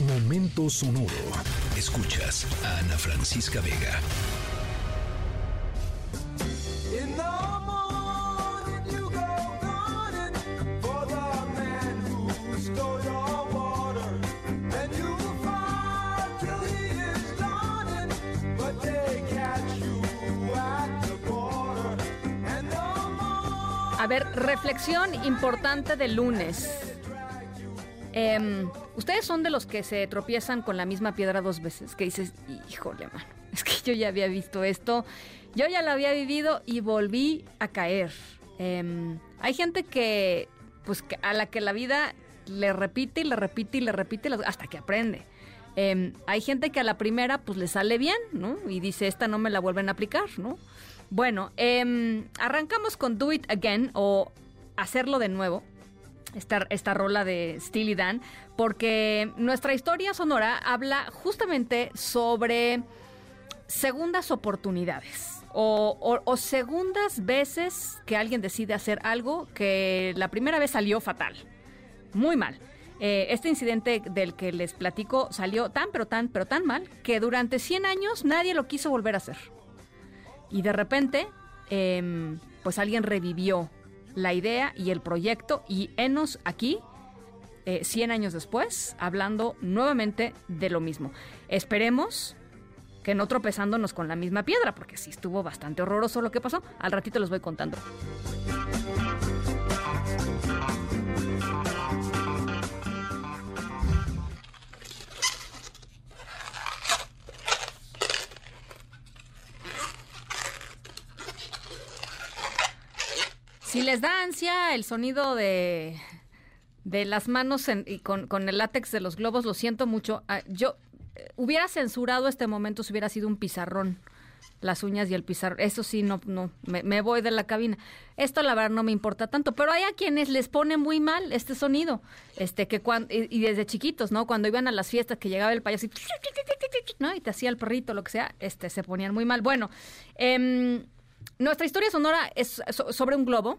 Momento sonoro. Escuchas a Ana Francisca Vega. A ver, reflexión importante del lunes. Em, Ustedes son de los que se tropiezan con la misma piedra dos veces, que dices, híjole, mano, es que yo ya había visto esto, yo ya lo había vivido y volví a caer. Em, hay gente que, pues, a la que la vida le repite y le repite y le repite hasta que aprende. Em, hay gente que a la primera, pues, le sale bien, ¿no? Y dice, esta no me la vuelven a aplicar, ¿no? Bueno, arrancamos con Do It Again o hacerlo de nuevo. Esta, esta rola de Steely Dan, porque nuestra historia sonora habla justamente sobre segundas oportunidades o, segundas veces que alguien decide hacer algo que la primera vez salió fatal, muy mal. Eh, este incidente del que les platico salió tan, pero tan, pero tan mal que durante 100 años nadie lo quiso volver a hacer. Y de repente, em, pues alguien revivió la idea y el proyecto y enos aquí, 100 eh, años después, hablando nuevamente de lo mismo. Esperemos que no tropezándonos con la misma piedra, porque sí estuvo bastante horroroso lo que pasó. Al ratito les voy contando. Si les da ansia el sonido de, de las manos y con, el látex de los globos, lo siento mucho. Ah, yo eh, hubiera censurado este momento si hubiera sido un pizarrón las uñas y el pizarrón. Eso sí, no, no, me, voy de la cabina. Esto la verdad no me importa tanto, pero hay a quienes les pone muy mal este sonido, este que cuando y, desde chiquitos, ¿no? Cuando iban a las fiestas que llegaba el payaso y, ¿no? y te hacía el perrito, lo que sea, este se ponían muy mal. Bueno, eh, nuestra historia sonora es sobre un globo,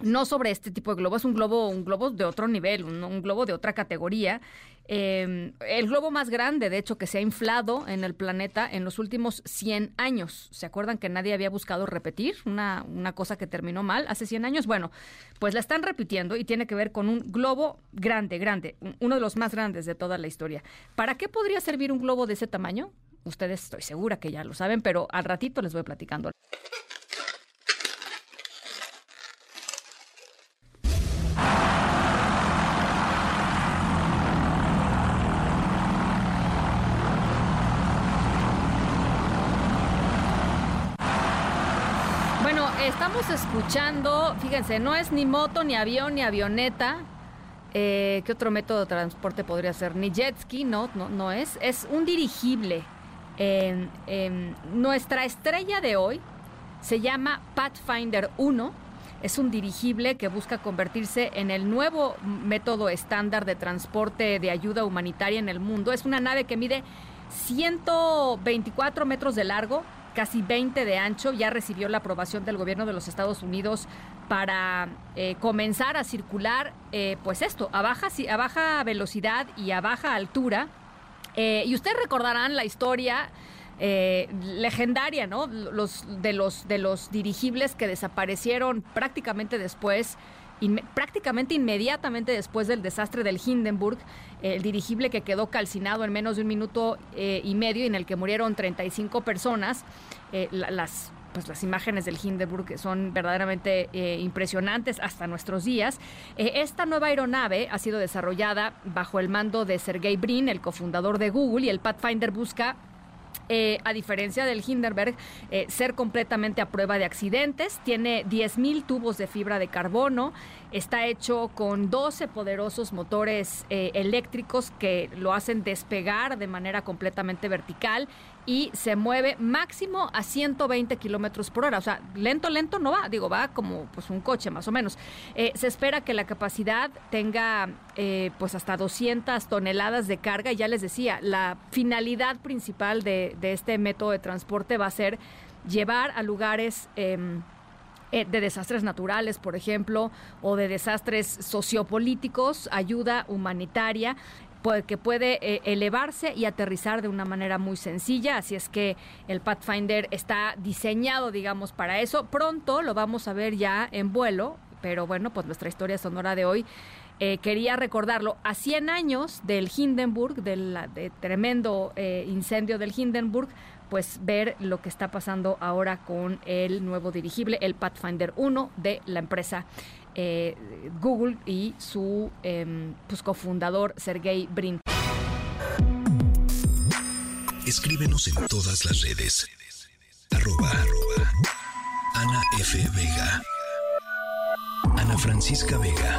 no sobre este tipo de globo, es un globo, un globo de otro nivel, un, globo de otra categoría. Em, el globo más grande, de hecho, que se ha inflado en el planeta en los últimos 100 años. ¿Se acuerdan que nadie había buscado repetir una, una cosa que terminó mal hace 100 años? Bueno, pues la están repitiendo y tiene que ver con un globo grande, grande, uno de los más grandes de toda la historia. ¿Para qué podría servir un globo de ese tamaño? Ustedes estoy segura que ya lo saben, pero al ratito les voy platicando. Estamos escuchando, fíjense, no es ni moto, ni avión, ni avioneta. Eh, ¿Qué otro método de transporte podría ser? Ni jet ski, no, no, no es. Es un dirigible. nuestra estrella de hoy se llama Pathfinder 1. Es un dirigible que busca convertirse en el nuevo método estándar de transporte de ayuda humanitaria en el mundo. Es una nave que mide 124 metros de largo, casi 20 de ancho, ya recibió la aprobación del gobierno de los Estados Unidos para eh, comenzar a circular, eh, pues esto, a baja, a baja velocidad y a baja altura. Eh, y ustedes recordarán la historia legendaria, ¿no? Los, de, los, de los dirigibles que desaparecieron prácticamente después prácticamente inmediatamente después del desastre del Hindenburg, el dirigible que quedó calcinado en menos de un minuto eh, y medio en el que murieron 35 personas, eh, las pues las imágenes del Hindenburg son verdaderamente eh, impresionantes hasta nuestros días. esta nueva aeronave ha sido desarrollada bajo el mando de Sergey Brin, el cofundador de Google, y el Pathfinder busca eh, a diferencia del Hindenburg, eh, ser completamente a prueba de accidentes. Tiene 10.000 tubos de fibra de carbono. Está hecho con 12 poderosos motores eh, eléctricos que lo hacen despegar de manera completamente vertical y se mueve máximo a 120 kilómetros por hora. O sea, lento, lento no va, digo, va como pues un coche más o menos. Se espera que la capacidad tenga pues hasta 200 toneladas de carga. Y ya les decía, la finalidad principal de, de este método de transporte va a ser llevar a lugares... Em, eh, de desastres naturales, por ejemplo, o de desastres sociopolíticos, ayuda humanitaria que puede eh, elevarse y aterrizar de una manera muy sencilla. Así es que el Pathfinder está diseñado, digamos, para eso. Pronto lo vamos a ver ya en vuelo, pero bueno, pues nuestra historia sonora de hoy. Eh, quería recordarlo, a 100 años del Hindenburg, del tremendo eh, incendio del Hindenburg, pues ver lo que está pasando ahora con el nuevo dirigible, el Pathfinder 1 de la empresa eh, Google y su em, pues, cofundador Sergey Brin. Escríbenos en todas las redes. Arroba, Ana F. Vega. Ana Francisca Vega.